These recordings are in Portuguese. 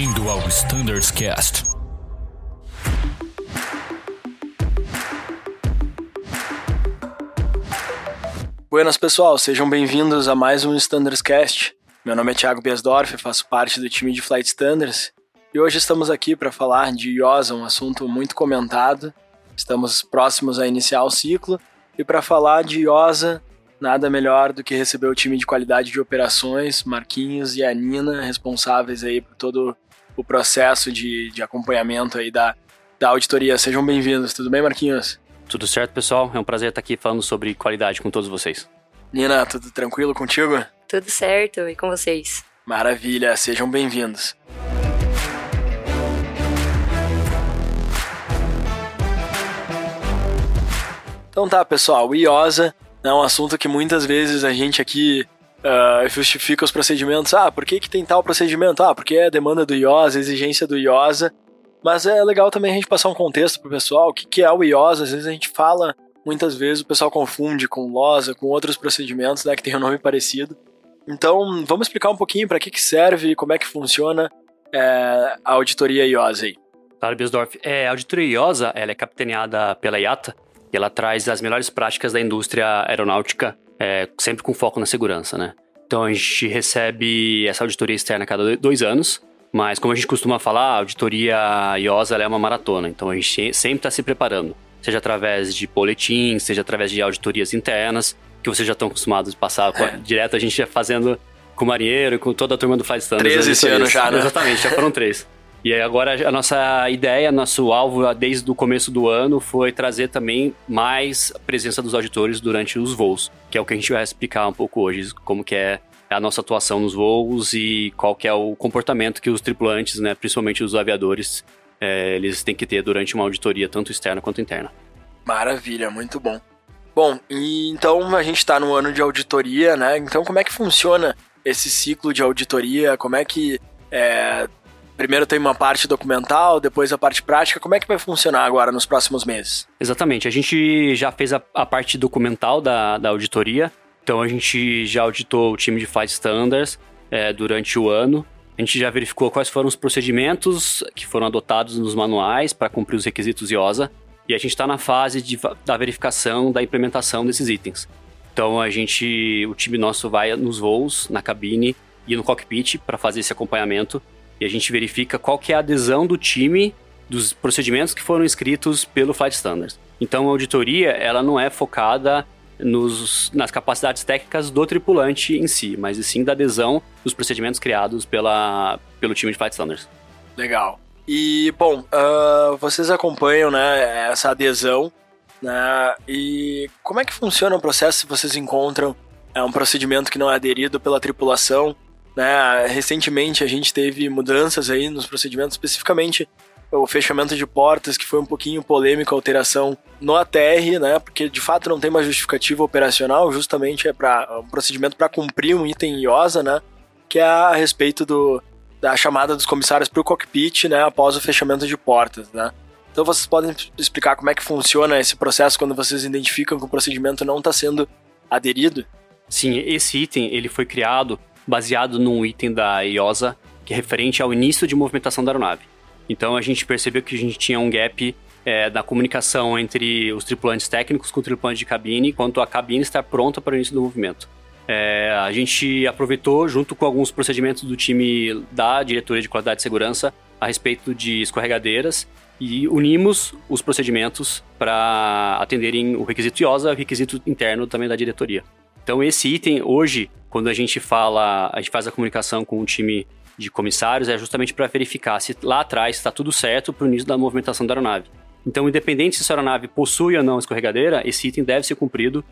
Bem-vindo ao Standards Cast. Buenas pessoal, sejam bem-vindos a mais um Standards Cast. Meu nome é Thiago Biasdorf, faço parte do time de Flight Standards e hoje estamos aqui para falar de IOSA, um assunto muito comentado. Estamos próximos a iniciar o ciclo e para falar de IOSA, nada melhor do que receber o time de qualidade de operações, Marquinhos e a Nina, responsáveis aí por todo o processo de, de acompanhamento aí da, da auditoria. Sejam bem-vindos, tudo bem, Marquinhos? Tudo certo, pessoal? É um prazer estar aqui falando sobre qualidade com todos vocês. Nina, tudo tranquilo contigo? Tudo certo, e com vocês? Maravilha, sejam bem-vindos. Então tá, pessoal, o IOSA é um assunto que muitas vezes a gente aqui uh, justifica os procedimentos. Ah, por que, que tem tal procedimento? Ah, porque é a demanda do IOSA, a exigência do IOSA. Mas é legal também a gente passar um contexto pro pessoal, o que, que é o IOSA. Às vezes a gente fala, muitas vezes o pessoal confunde com LOSA, com outros procedimentos, né, que tem um nome parecido. Então, vamos explicar um pouquinho para que, que serve, como é que funciona é, a auditoria IOSA aí. Claro, Biesdorf. É, a auditoria IOSA ela é capitaneada pela IATA e ela traz as melhores práticas da indústria aeronáutica, é, sempre com foco na segurança, né? Então a gente recebe essa auditoria externa a cada dois anos, mas como a gente costuma falar, a auditoria IOSA é uma maratona, então a gente sempre está se preparando, seja através de boletins, seja através de auditorias internas, que vocês já estão acostumados a passar é. direto, a gente já fazendo com o marinheiro, com toda a turma do Faz Standards. Três esse ano já, né? Exatamente, já foram três. E agora a nossa ideia, nosso alvo desde o começo do ano foi trazer também mais presença dos auditores durante os voos, que é o que a gente vai explicar um pouco hoje, como que é a nossa atuação nos voos e qual que é o comportamento que os tripulantes, né, principalmente os aviadores, é, eles têm que ter durante uma auditoria, tanto externa quanto interna. Maravilha, muito bom. Bom, então a gente está no ano de auditoria, né? Então como é que funciona esse ciclo de auditoria? Como é que é, Primeiro tem uma parte documental, depois a parte prática. Como é que vai funcionar agora nos próximos meses? Exatamente. A gente já fez a, a parte documental da, da auditoria. Então a gente já auditou o time de Flight Standards é, durante o ano. A gente já verificou quais foram os procedimentos que foram adotados nos manuais para cumprir os requisitos IOSA. E a gente está na fase de, da verificação da implementação desses itens. Então a gente, o time nosso vai nos voos, na cabine e no cockpit para fazer esse acompanhamento e a gente verifica qual que é a adesão do time dos procedimentos que foram escritos pelo Flight Standards. Então, a auditoria ela não é focada nos, nas capacidades técnicas do tripulante em si, mas sim da adesão dos procedimentos criados pela, pelo time de Flight Standards. Legal. E, bom, uh, vocês acompanham né, essa adesão, né, e como é que funciona o processo se vocês encontram é, um procedimento que não é aderido pela tripulação né? Recentemente a gente teve mudanças aí nos procedimentos, especificamente o fechamento de portas, que foi um pouquinho polêmico a alteração no ATR, né? Porque de fato não tem uma justificativa operacional, justamente é para um procedimento para cumprir um item IOSA, né? Que é a respeito do, da chamada dos comissários para o cockpit, né? Após o fechamento de portas, né? Então vocês podem explicar como é que funciona esse processo quando vocês identificam que o procedimento não está sendo aderido? Sim, esse item ele foi criado baseado num item da IOSA que é referente ao início de movimentação da aeronave. Então a gente percebeu que a gente tinha um gap é, da comunicação entre os tripulantes técnicos com o tripulante de cabine, quanto a cabine estar pronta para o início do movimento. É, a gente aproveitou, junto com alguns procedimentos do time da Diretoria de Qualidade e Segurança, a respeito de escorregadeiras e unimos os procedimentos para atenderem o requisito IOSA e o requisito interno também da diretoria. Então esse item hoje, quando a gente fala, a gente faz a comunicação com o time de comissários, é justamente para verificar se lá atrás está tudo certo para o início da movimentação da aeronave. Então, independente se a aeronave possui ou não escorregadeira, esse item deve ser cumprido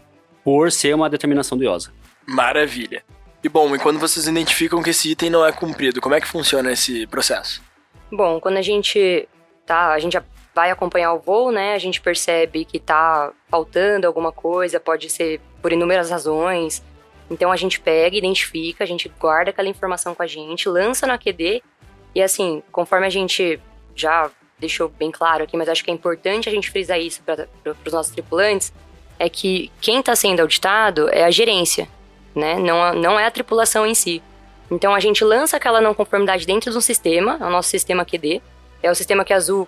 por ser uma determinação do IOSA. Maravilha. E bom, e quando vocês identificam que esse item não é cumprido, como é que funciona esse processo? Bom, quando a gente tá, a gente vai acompanhar o voo, né? A gente percebe que tá faltando alguma coisa, pode ser por inúmeras razões. Então a gente pega, identifica, a gente guarda aquela informação com a gente, lança no AQD e assim, conforme a gente já deixou bem claro aqui, mas acho que é importante a gente frisar isso para os nossos tripulantes, é que quem está sendo auditado é a gerência, né? Não, não é a tripulação em si. Então a gente lança aquela não conformidade dentro de um sistema, é o nosso sistema QD, é o sistema que a Azul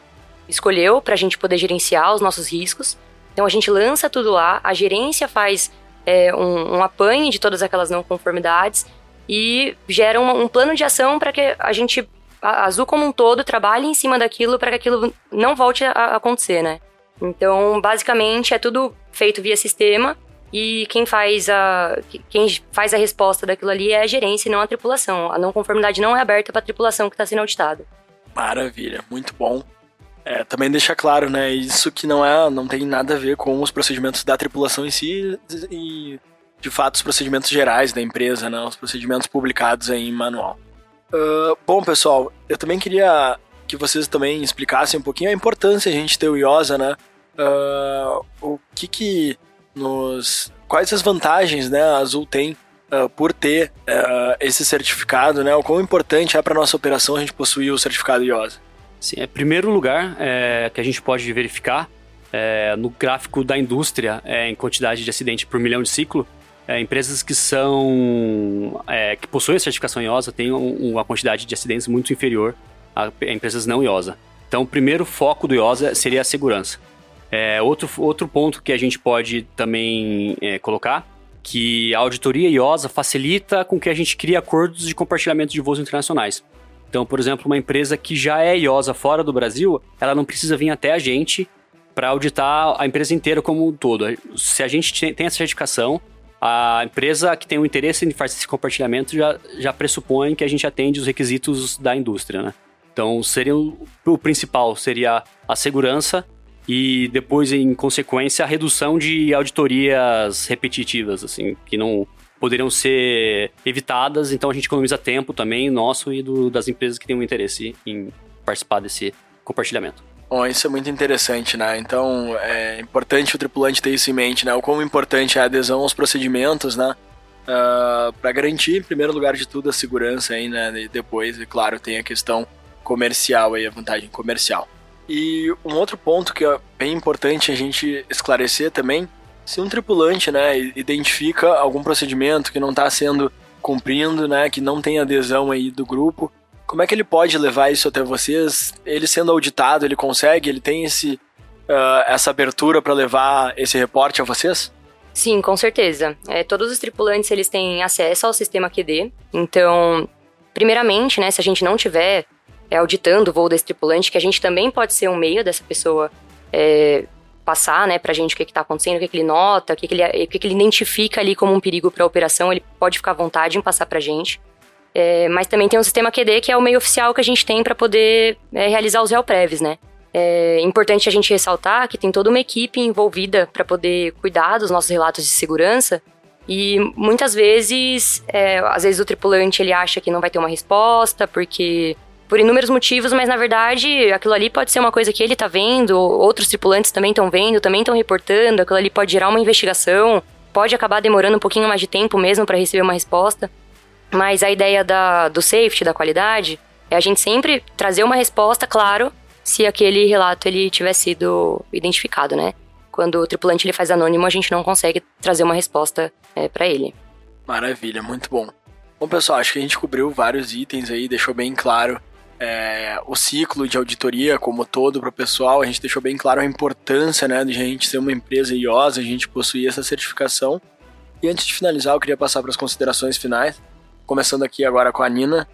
escolheu para a gente poder gerenciar os nossos riscos. Então a gente lança tudo lá, a gerência faz é, um, um apanho de todas aquelas não conformidades e gera uma, um plano de ação para que a gente, a Azul como um todo, trabalhe em cima daquilo para que aquilo não volte a, a acontecer, né? Então, basicamente, é tudo feito via sistema e quem faz a, quem faz a resposta daquilo ali é a gerência e não a tripulação. A não conformidade não é aberta para a tripulação que está sendo auditada. Maravilha, muito bom. É, também deixa claro, né, isso que não é, não tem nada a ver com os procedimentos da tripulação em si e, de fato, os procedimentos gerais da empresa, né, os procedimentos publicados em manual. Uh, bom, pessoal, eu também queria que vocês também explicassem um pouquinho a importância de a gente ter o IOSA, né, uh, o que que nos... quais as vantagens, né, a Azul tem uh, por ter esse certificado, né, o quão importante é para nossa operação a gente possuir o certificado IOSA. Sim, é primeiro lugar é, que a gente pode verificar é, no gráfico da indústria é, em quantidade de acidente por milhão de ciclo. É, empresas que são é, que possuem certificação IOSA têm um, uma quantidade de acidentes muito inferior a, a empresas não IOSA. Então, o primeiro foco do IOSA seria a segurança. É, outro, outro ponto que a gente pode também colocar que a auditoria IOSA facilita com que a gente crie acordos de compartilhamento de voos internacionais. Então, por exemplo, uma empresa que já é IOSA fora do Brasil, ela não precisa vir até a gente para auditar a empresa inteira como um todo. Se a gente tem essa certificação, a empresa que tem o interesse em fazer esse compartilhamento já, já pressupõe que a gente atende os requisitos da indústria, né? Então, seria o, o principal seria a segurança e depois, em consequência, a redução de auditorias repetitivas, assim, que não poderiam ser evitadas, então a gente economiza tempo também nosso e do, das empresas que têm um interesse em participar desse compartilhamento. Bom, isso é muito interessante, né? Então, é importante o tripulante ter isso em mente, né? O quão importante é a adesão aos procedimentos, né? Uh, ah, para garantir, em primeiro lugar de tudo, a segurança aí, né? E depois, é claro, tem a questão comercial aí, a vantagem comercial. E um outro ponto que é bem importante a gente esclarecer também se um tripulante, né, identifica algum procedimento que não está sendo cumprindo, né, que não tem adesão aí do grupo, como é que ele pode levar isso até vocês? Ele sendo auditado, ele consegue? Ele tem esse, uh, essa abertura para levar esse reporte a vocês? Sim, com certeza. É, todos os tripulantes eles têm acesso ao sistema QD. Então, primeiramente, né, se a gente não tiver é, auditando o voo desse tripulante, que a gente também pode ser um meio dessa pessoa é, passar, né, pra gente o que que tá acontecendo, o que que ele nota, o que que ele, o que que ele identifica ali como um perigo para a operação, ele pode ficar à vontade em passar pra gente. É, mas também tem um sistema QD que é o meio oficial que a gente tem para poder é, realizar os real-preves, né? É importante a gente ressaltar que tem toda uma equipe envolvida para poder cuidar dos nossos relatos de segurança e muitas vezes, é, às vezes o tripulante ele acha que não vai ter uma resposta porque por inúmeros motivos, mas na verdade aquilo ali pode ser uma coisa que ele tá vendo, outros tripulantes também estão vendo, também estão reportando, aquilo ali pode gerar uma investigação, pode acabar demorando um pouquinho mais de tempo mesmo para receber uma resposta. Mas a ideia da, do safety, da qualidade, é a gente sempre trazer uma resposta, claro, se aquele relato ele tiver sido identificado, né? Quando o tripulante ele faz anônimo, a gente não consegue trazer uma resposta é, para ele. Maravilha, muito bom. Bom, pessoal, acho que a gente cobriu vários itens aí, deixou bem claro é, o ciclo de auditoria como todo para o pessoal. A gente deixou bem claro a importância né, de a gente ser uma empresa IOSA, a gente possuir essa certificação. E antes de finalizar, eu queria passar para as considerações finais. Começando aqui agora com a Nina.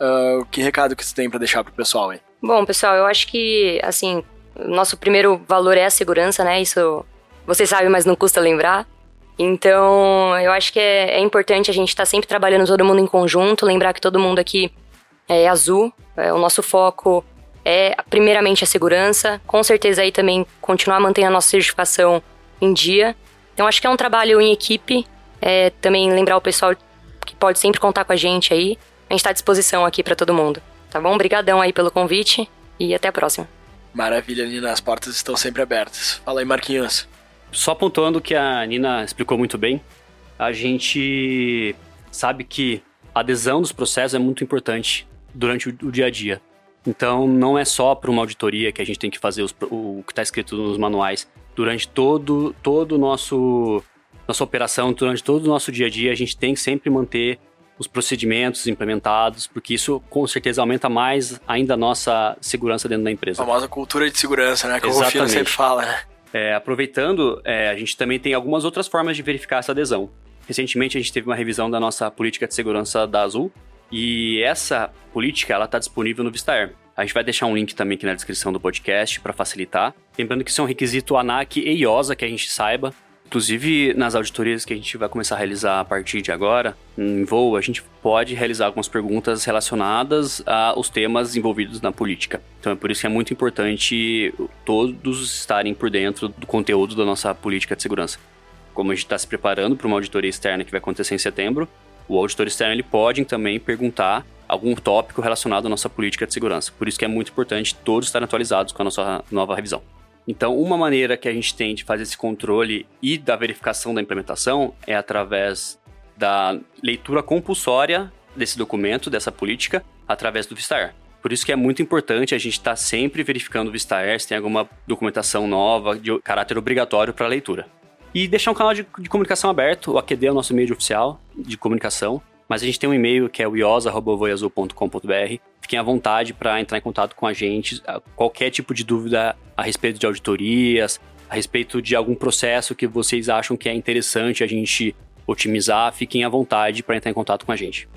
Uh, que recado que você tem para deixar para o pessoal aí? Bom, pessoal, eu acho que, assim, nosso primeiro valor é a segurança, né? Isso vocês sabem, mas não custa lembrar. Então, eu acho que é, é importante a gente estar tá sempre trabalhando todo mundo em conjunto, lembrar que todo mundo aqui é azul. É, o nosso foco é primeiramente a segurança, com certeza aí também continuar mantendo a nossa certificação em dia. Então acho que é um trabalho em equipe, é, também lembrar o pessoal que pode sempre contar com a gente aí. A gente está à disposição aqui para todo mundo, tá bom? Obrigadão aí pelo convite e até a próxima. Maravilha, Nina, as portas estão sempre abertas. Fala aí, Marquinhos. Só pontuando que a Nina explicou muito bem, a gente sabe que a adesão dos processos é muito importante durante o, o dia a dia. Então, não é só para uma auditoria que a gente tem que fazer os, o que está escrito nos manuais. Durante todo todo nosso nossa operação, durante todo o nosso dia a dia, a gente tem que sempre manter os procedimentos implementados, porque isso com certeza aumenta mais ainda a nossa segurança dentro da empresa. A famosa cultura de segurança, né? Que Exatamente. o Rufino sempre fala, né? É, aproveitando, é, a gente também tem algumas outras formas de verificar essa adesão. Recentemente a gente teve uma revisão da nossa política de segurança da Azul e essa política ela está disponível no Vistaer. A gente vai deixar um link também aqui na descrição do podcast para facilitar. Lembrando que isso é um requisito ANAC e IOSA que a gente saiba. Inclusive, nas auditorias que a gente vai começar a realizar a partir de agora, em voo, a gente pode realizar algumas perguntas relacionadas aos temas envolvidos na política. Então é por isso que é muito importante todos estarem por dentro do conteúdo da nossa política de segurança. Como a gente está se preparando para uma auditoria externa que vai acontecer em setembro, o auditor externo ele pode também perguntar algum tópico relacionado à nossa política de segurança. Por isso que é muito importante todos estarem atualizados com a nossa nova revisão. Então, uma maneira que a gente tem de fazer esse controle e da verificação da implementação é através da leitura compulsória desse documento, dessa política, através do Vistaer. Por isso que é muito importante a gente estar tá sempre verificando o Vistaer se tem alguma documentação nova de caráter obrigatório para leitura. E deixar um canal de, de, comunicação aberto, o AQD é o nosso meio oficial de comunicação, mas a gente tem um e-mail que é o iosa.voiazul.com.br. Fiquem à vontade para entrar em contato com a gente, qualquer tipo de dúvida a respeito de auditorias, a respeito de algum processo que vocês acham que é interessante a gente otimizar, fiquem à vontade para entrar em contato com a gente.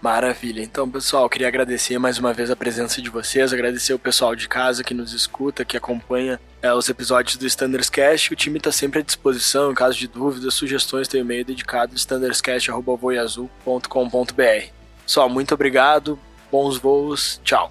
Maravilha. Então, pessoal, queria agradecer mais uma vez a presença de vocês, agradecer o pessoal de casa que nos escuta, que acompanha é, os episódios do Standards Cast. O time está sempre à disposição, em caso de dúvidas, sugestões, tem e-mail dedicado standardscast.voiazul.com.br. Pessoal, muito obrigado, bons voos, tchau.